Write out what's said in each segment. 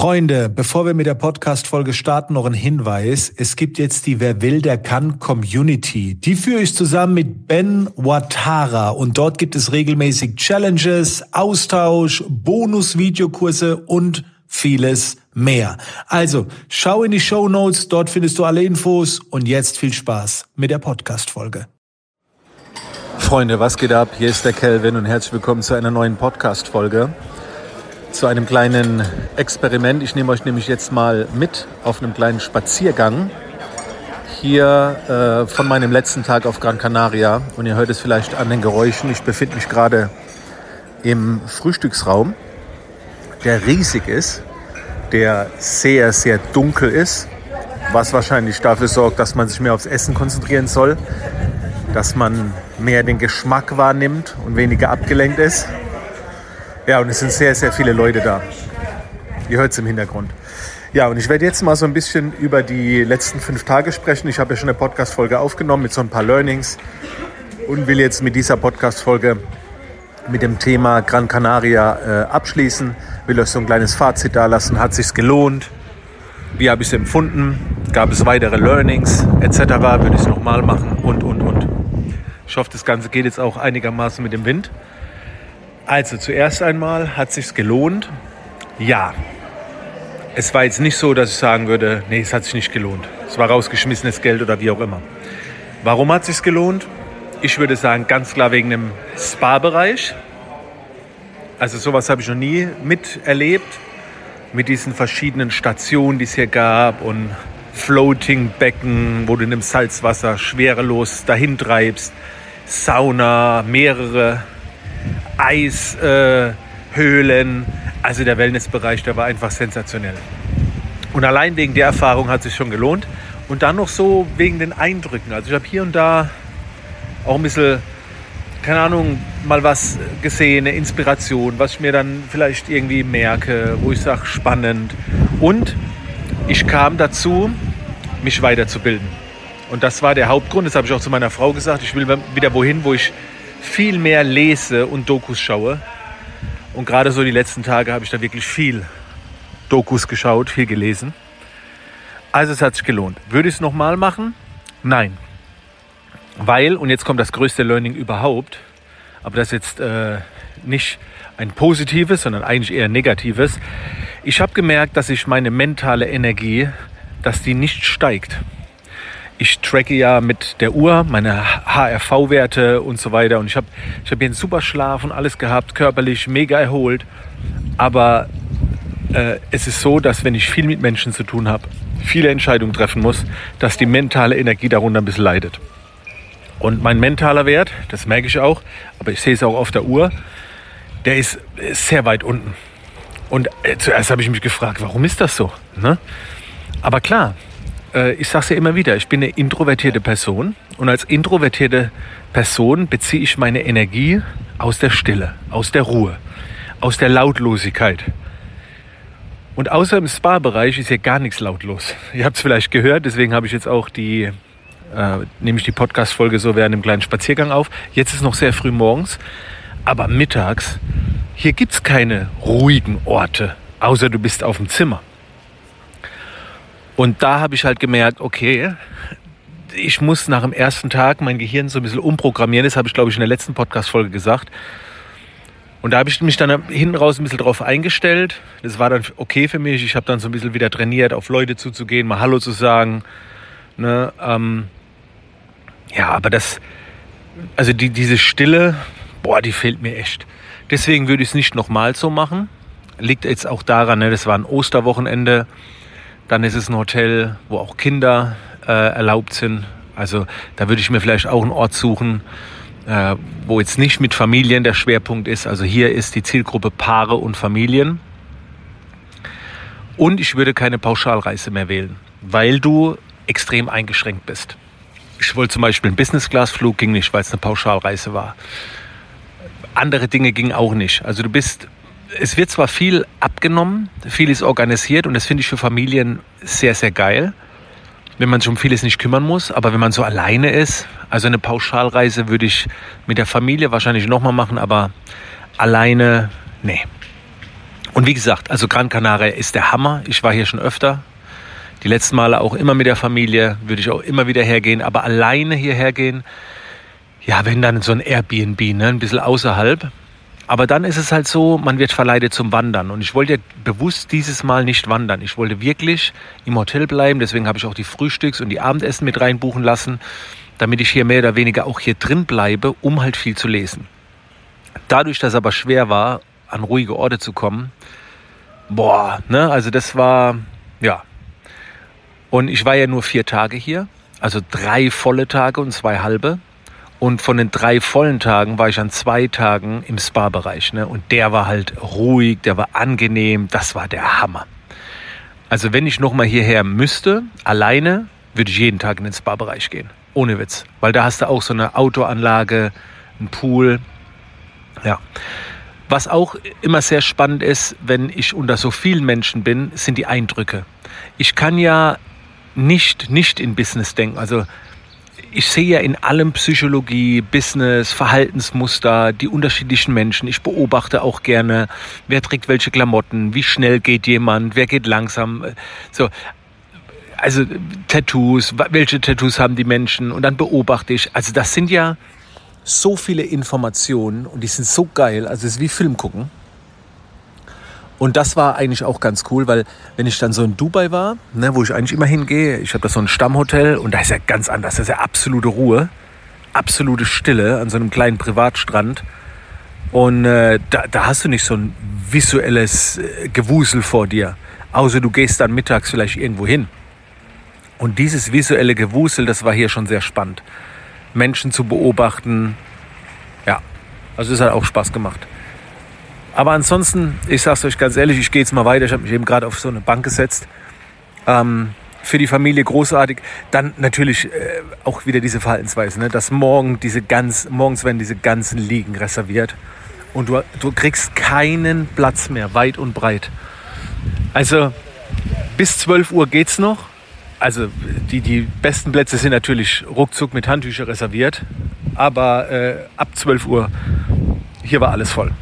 Freunde, bevor wir mit der Podcast-Folge starten, noch ein Hinweis. Es gibt jetzt die Wer will, der kann Community. Die führe ich zusammen mit Ben Watara und dort gibt es regelmäßig Challenges, Austausch, Bonus-Videokurse und vieles mehr. Also, schau in die Show Notes, dort findest du alle Infos und jetzt viel Spaß mit der Podcast-Folge. Freunde, was geht ab? Hier ist der Kelvin und herzlich willkommen zu einer neuen Podcast-Folge zu einem kleinen Experiment. Ich nehme euch nämlich jetzt mal mit auf einem kleinen Spaziergang hier äh, von meinem letzten Tag auf Gran Canaria. Und ihr hört es vielleicht an den Geräuschen. Ich befinde mich gerade im Frühstücksraum, der riesig ist, der sehr, sehr dunkel ist, was wahrscheinlich dafür sorgt, dass man sich mehr aufs Essen konzentrieren soll, dass man mehr den Geschmack wahrnimmt und weniger abgelenkt ist. Ja, und es sind sehr, sehr viele Leute da. Ihr hört es im Hintergrund. Ja, und ich werde jetzt mal so ein bisschen über die letzten fünf Tage sprechen. Ich habe ja schon eine Podcast-Folge aufgenommen mit so ein paar Learnings und will jetzt mit dieser Podcast-Folge mit dem Thema Gran Canaria äh, abschließen. Will euch so ein kleines Fazit da lassen. Hat sich's gelohnt? Wie habe ich es empfunden? Gab es weitere Learnings etc.? Würde ich es nochmal machen und, und, und. Ich hoffe, das Ganze geht jetzt auch einigermaßen mit dem Wind. Also zuerst einmal hat sich's gelohnt. Ja. Es war jetzt nicht so, dass ich sagen würde, nee, es hat sich nicht gelohnt. Es war rausgeschmissenes Geld oder wie auch immer. Warum hat sich's gelohnt? Ich würde sagen, ganz klar wegen dem Spa-Bereich. Also sowas habe ich noch nie miterlebt. Mit diesen verschiedenen Stationen, die es hier gab und Floating-Becken, wo du in dem Salzwasser schwerelos dahin treibst. Sauna, mehrere Eishöhlen. Also der Wellnessbereich, der war einfach sensationell. Und allein wegen der Erfahrung hat es sich schon gelohnt. Und dann noch so wegen den Eindrücken. Also ich habe hier und da auch ein bisschen, keine Ahnung, mal was gesehen, eine Inspiration, was ich mir dann vielleicht irgendwie merke, wo ich sage, spannend. Und ich kam dazu, mich weiterzubilden. Und das war der Hauptgrund, das habe ich auch zu meiner Frau gesagt, ich will wieder wohin, wo ich viel mehr lese und Dokus schaue. Und gerade so die letzten Tage habe ich da wirklich viel Dokus geschaut, viel gelesen. Also es hat sich gelohnt. Würde ich es nochmal machen? Nein. Weil, und jetzt kommt das größte Learning überhaupt, aber das ist jetzt äh, nicht ein positives, sondern eigentlich eher negatives. Ich habe gemerkt, dass ich meine mentale Energie, dass die nicht steigt ich tracke ja mit der Uhr meine HRV-Werte und so weiter. Und ich habe ich hab hier einen super Schlaf und alles gehabt, körperlich mega erholt. Aber äh, es ist so, dass wenn ich viel mit Menschen zu tun habe, viele Entscheidungen treffen muss, dass die mentale Energie darunter ein bisschen leidet. Und mein mentaler Wert, das merke ich auch, aber ich sehe es auch auf der Uhr, der ist sehr weit unten. Und äh, zuerst habe ich mich gefragt, warum ist das so? Ne? Aber klar, ich sage es ja immer wieder, ich bin eine introvertierte Person und als introvertierte Person beziehe ich meine Energie aus der Stille, aus der Ruhe, aus der Lautlosigkeit. Und außer im Spa-Bereich ist hier gar nichts lautlos. Ihr habt es vielleicht gehört, deswegen habe ich jetzt auch die, äh, nehme ich die Podcast-Folge so während einem kleinen Spaziergang auf. Jetzt ist noch sehr früh morgens, aber mittags, hier gibt es keine ruhigen Orte, außer du bist auf dem Zimmer. Und da habe ich halt gemerkt, okay, ich muss nach dem ersten Tag mein Gehirn so ein bisschen umprogrammieren. Das habe ich, glaube ich, in der letzten Podcast-Folge gesagt. Und da habe ich mich dann hinten raus ein bisschen drauf eingestellt. Das war dann okay für mich. Ich habe dann so ein bisschen wieder trainiert, auf Leute zuzugehen, mal Hallo zu sagen. Ne, ähm, ja, aber das, also die, diese Stille, boah, die fehlt mir echt. Deswegen würde ich es nicht nochmal so machen. Liegt jetzt auch daran, ne, das war ein Osterwochenende. Dann ist es ein Hotel, wo auch Kinder äh, erlaubt sind. Also da würde ich mir vielleicht auch einen Ort suchen, äh, wo jetzt nicht mit Familien der Schwerpunkt ist. Also hier ist die Zielgruppe Paare und Familien. Und ich würde keine Pauschalreise mehr wählen, weil du extrem eingeschränkt bist. Ich wollte zum Beispiel einen Business-Class-Flug, ging nicht, weil es eine Pauschalreise war. Andere Dinge gingen auch nicht. Also du bist es wird zwar viel abgenommen, viel ist organisiert und das finde ich für Familien sehr, sehr geil, wenn man sich um vieles nicht kümmern muss. Aber wenn man so alleine ist, also eine Pauschalreise würde ich mit der Familie wahrscheinlich nochmal machen, aber alleine, nee. Und wie gesagt, also Gran Canaria ist der Hammer. Ich war hier schon öfter. Die letzten Male auch immer mit der Familie, würde ich auch immer wieder hergehen, aber alleine hierher gehen, ja, wenn dann so ein Airbnb, ne, ein bisschen außerhalb. Aber dann ist es halt so, man wird verleitet zum Wandern. Und ich wollte bewusst dieses Mal nicht wandern. Ich wollte wirklich im Hotel bleiben. Deswegen habe ich auch die Frühstücks- und die Abendessen mit reinbuchen lassen, damit ich hier mehr oder weniger auch hier drin bleibe, um halt viel zu lesen. Dadurch, dass es aber schwer war, an ruhige Orte zu kommen, boah, ne, also das war, ja. Und ich war ja nur vier Tage hier, also drei volle Tage und zwei halbe. Und von den drei vollen Tagen war ich an zwei Tagen im Spa-Bereich. Ne? Und der war halt ruhig, der war angenehm, das war der Hammer. Also wenn ich nochmal hierher müsste, alleine, würde ich jeden Tag in den Spa-Bereich gehen. Ohne Witz. Weil da hast du auch so eine Autoanlage, einen Pool. Ja. Was auch immer sehr spannend ist, wenn ich unter so vielen Menschen bin, sind die Eindrücke. Ich kann ja nicht, nicht in Business denken. Also ich sehe ja in allem Psychologie, Business, Verhaltensmuster, die unterschiedlichen Menschen. Ich beobachte auch gerne, wer trägt welche Klamotten, wie schnell geht jemand, wer geht langsam. So, also Tattoos, welche Tattoos haben die Menschen und dann beobachte ich. Also das sind ja so viele Informationen und die sind so geil. Also es ist wie Film gucken. Und das war eigentlich auch ganz cool, weil wenn ich dann so in Dubai war, ne, wo ich eigentlich immer hingehe, ich habe da so ein Stammhotel und da ist ja ganz anders, da ist ja absolute Ruhe, absolute Stille an so einem kleinen Privatstrand. Und äh, da, da hast du nicht so ein visuelles äh, Gewusel vor dir, außer du gehst dann mittags vielleicht irgendwo hin. Und dieses visuelle Gewusel, das war hier schon sehr spannend. Menschen zu beobachten, ja, also es hat auch Spaß gemacht. Aber ansonsten, ich sag's euch ganz ehrlich, ich gehe jetzt mal weiter. Ich habe mich eben gerade auf so eine Bank gesetzt. Ähm, für die Familie großartig. Dann natürlich äh, auch wieder diese Verhaltensweise, ne? dass morgen diese ganz, morgens werden diese ganzen Liegen reserviert und du, du kriegst keinen Platz mehr, weit und breit. Also bis 12 Uhr geht's noch. Also die, die besten Plätze sind natürlich ruckzuck mit Handtücher reserviert. Aber äh, ab 12 Uhr, hier war alles voll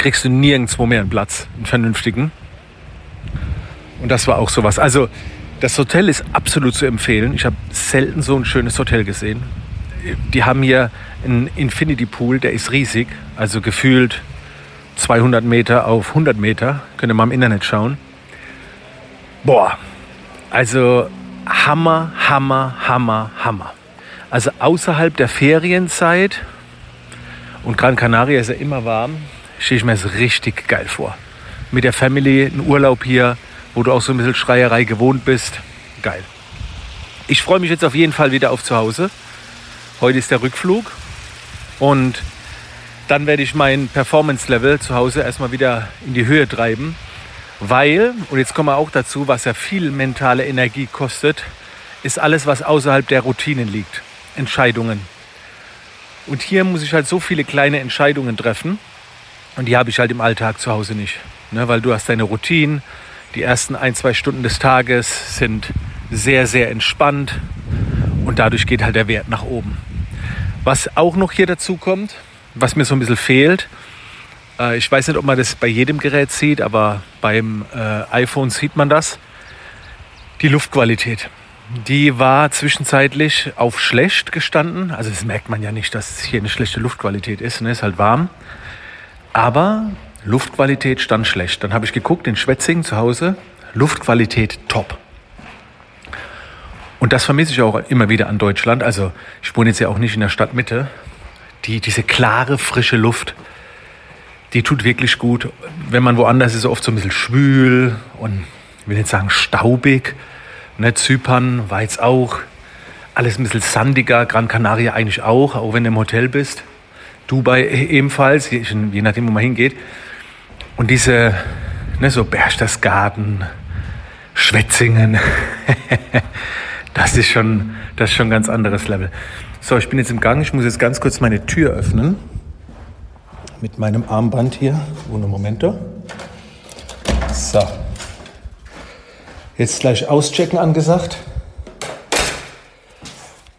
kriegst du nirgendwo mehr einen Platz, einen vernünftigen. Und das war auch sowas. Also das Hotel ist absolut zu empfehlen. Ich habe selten so ein schönes Hotel gesehen. Die haben hier einen Infinity Pool, der ist riesig, also gefühlt 200 Meter auf 100 Meter. Könnt ihr mal im Internet schauen. Boah, also Hammer, Hammer, Hammer, Hammer. Also außerhalb der Ferienzeit und Gran Canaria ist ja immer warm stelle ich mir das richtig geil vor. Mit der Family, ein Urlaub hier, wo du auch so ein bisschen Schreierei gewohnt bist. Geil. Ich freue mich jetzt auf jeden Fall wieder auf zu Hause. Heute ist der Rückflug und dann werde ich mein Performance-Level zu Hause erstmal wieder in die Höhe treiben, weil, und jetzt kommen wir auch dazu, was ja viel mentale Energie kostet, ist alles, was außerhalb der Routinen liegt. Entscheidungen. Und hier muss ich halt so viele kleine Entscheidungen treffen, und die habe ich halt im Alltag zu Hause nicht. Ne, weil du hast deine Routine. Die ersten ein, zwei Stunden des Tages sind sehr, sehr entspannt. Und dadurch geht halt der Wert nach oben. Was auch noch hier dazu kommt, was mir so ein bisschen fehlt, äh, ich weiß nicht, ob man das bei jedem Gerät sieht, aber beim äh, iPhone sieht man das. Die Luftqualität. Die war zwischenzeitlich auf schlecht gestanden. Also das merkt man ja nicht, dass hier eine schlechte Luftqualität ist. Ne? Ist halt warm. Aber Luftqualität stand schlecht. Dann habe ich geguckt in Schwetzingen zu Hause, Luftqualität top. Und das vermisse ich auch immer wieder an Deutschland. Also ich wohne jetzt ja auch nicht in der Stadtmitte. Die, diese klare, frische Luft, die tut wirklich gut. Wenn man woanders ist, oft so ein bisschen schwül und ich will nicht sagen staubig. Ne, Zypern war jetzt auch alles ein bisschen sandiger, Gran Canaria eigentlich auch, auch wenn du im Hotel bist. Dubai ebenfalls, je nachdem, wo man hingeht. Und diese, ne, so Berchtesgaden, Schwetzingen, das ist schon, das ist schon ein ganz anderes Level. So, ich bin jetzt im Gang. Ich muss jetzt ganz kurz meine Tür öffnen. Mit meinem Armband hier. Ohne Momento. So. Jetzt gleich auschecken angesagt.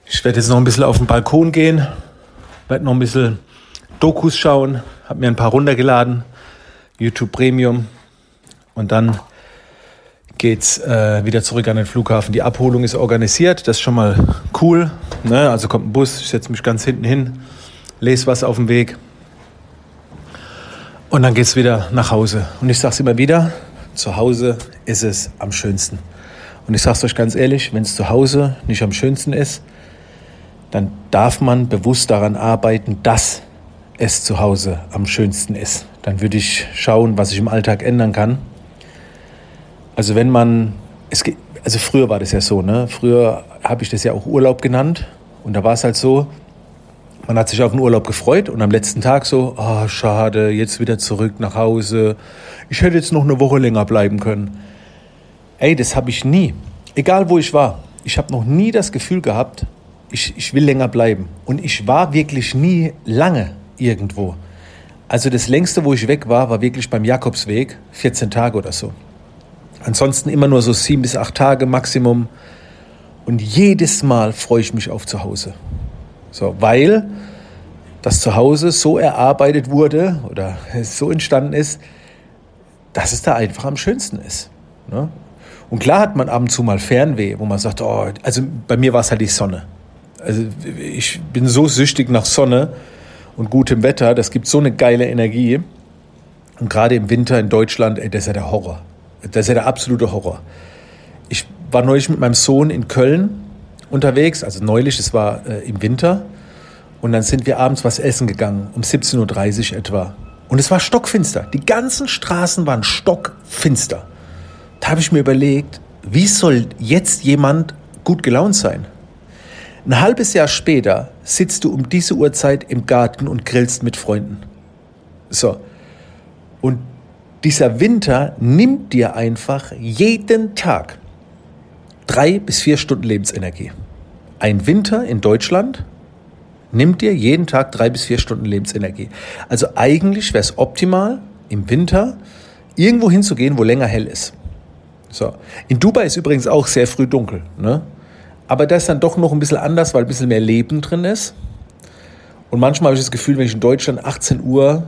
Ich werde jetzt noch ein bisschen auf den Balkon gehen. Werde noch ein bisschen Dokus schauen, habe mir ein paar runtergeladen. YouTube Premium und dann geht's äh, wieder zurück an den Flughafen. Die Abholung ist organisiert, das ist schon mal cool. Ne? Also kommt ein Bus, ich setze mich ganz hinten hin, lese was auf dem Weg und dann geht's wieder nach Hause. Und ich sage es immer wieder, zu Hause ist es am schönsten. Und ich sage es euch ganz ehrlich, wenn es zu Hause nicht am schönsten ist, dann darf man bewusst daran arbeiten, dass es zu Hause am schönsten ist. Dann würde ich schauen, was ich im Alltag ändern kann. Also wenn man, es geht, also früher war das ja so, ne? Früher habe ich das ja auch Urlaub genannt und da war es halt so, man hat sich auf den Urlaub gefreut und am letzten Tag so, ah, oh, schade, jetzt wieder zurück nach Hause. Ich hätte jetzt noch eine Woche länger bleiben können. Ey, das habe ich nie. Egal wo ich war. Ich habe noch nie das Gefühl gehabt, ich, ich will länger bleiben. Und ich war wirklich nie lange irgendwo. Also das längste, wo ich weg war, war wirklich beim Jakobsweg, 14 Tage oder so. Ansonsten immer nur so sieben bis acht Tage Maximum. Und jedes Mal freue ich mich auf zu Hause. So, weil das Zuhause so erarbeitet wurde oder so entstanden ist, dass es da einfach am schönsten ist. Ne? Und klar hat man ab und zu mal Fernweh, wo man sagt, oh, also bei mir war es halt die Sonne. Also ich bin so süchtig nach Sonne und gutem Wetter, das gibt so eine geile Energie. Und gerade im Winter in Deutschland, ey, das ist ja der Horror. Das ist ja der absolute Horror. Ich war neulich mit meinem Sohn in Köln unterwegs, also neulich, es war äh, im Winter. Und dann sind wir abends was essen gegangen, um 17.30 Uhr etwa. Und es war stockfinster. Die ganzen Straßen waren stockfinster. Da habe ich mir überlegt, wie soll jetzt jemand gut gelaunt sein? Ein halbes Jahr später sitzt du um diese Uhrzeit im Garten und grillst mit Freunden. So. Und dieser Winter nimmt dir einfach jeden Tag drei bis vier Stunden Lebensenergie. Ein Winter in Deutschland nimmt dir jeden Tag drei bis vier Stunden Lebensenergie. Also eigentlich wäre es optimal, im Winter irgendwo hinzugehen, wo länger hell ist. So. In Dubai ist übrigens auch sehr früh dunkel. Ne? Aber das ist dann doch noch ein bisschen anders, weil ein bisschen mehr Leben drin ist. Und manchmal habe ich das Gefühl, wenn ich in Deutschland 18 Uhr,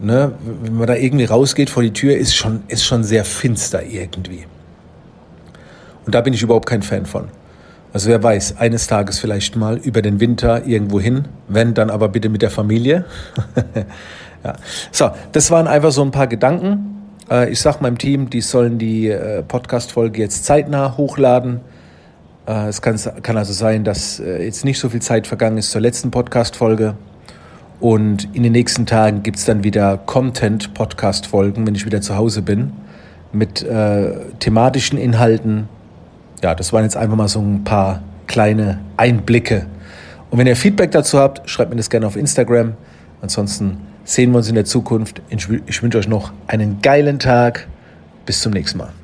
ne, wenn man da irgendwie rausgeht vor die Tür, ist schon, ist schon sehr finster irgendwie. Und da bin ich überhaupt kein Fan von. Also wer weiß, eines Tages vielleicht mal über den Winter irgendwo hin, wenn, dann aber bitte mit der Familie. ja. So, das waren einfach so ein paar Gedanken. Äh, ich sage meinem Team, die sollen die äh, Podcast-Folge jetzt zeitnah hochladen. Äh, es kann, kann also sein, dass jetzt nicht so viel Zeit vergangen ist zur letzten Podcast-Folge. Und in den nächsten Tagen gibt es dann wieder Content-Podcast-Folgen, wenn ich wieder zu Hause bin, mit äh, thematischen Inhalten, ja, das waren jetzt einfach mal so ein paar kleine Einblicke. Und wenn ihr Feedback dazu habt, schreibt mir das gerne auf Instagram. Ansonsten sehen wir uns in der Zukunft. Ich wünsche euch noch einen geilen Tag. Bis zum nächsten Mal.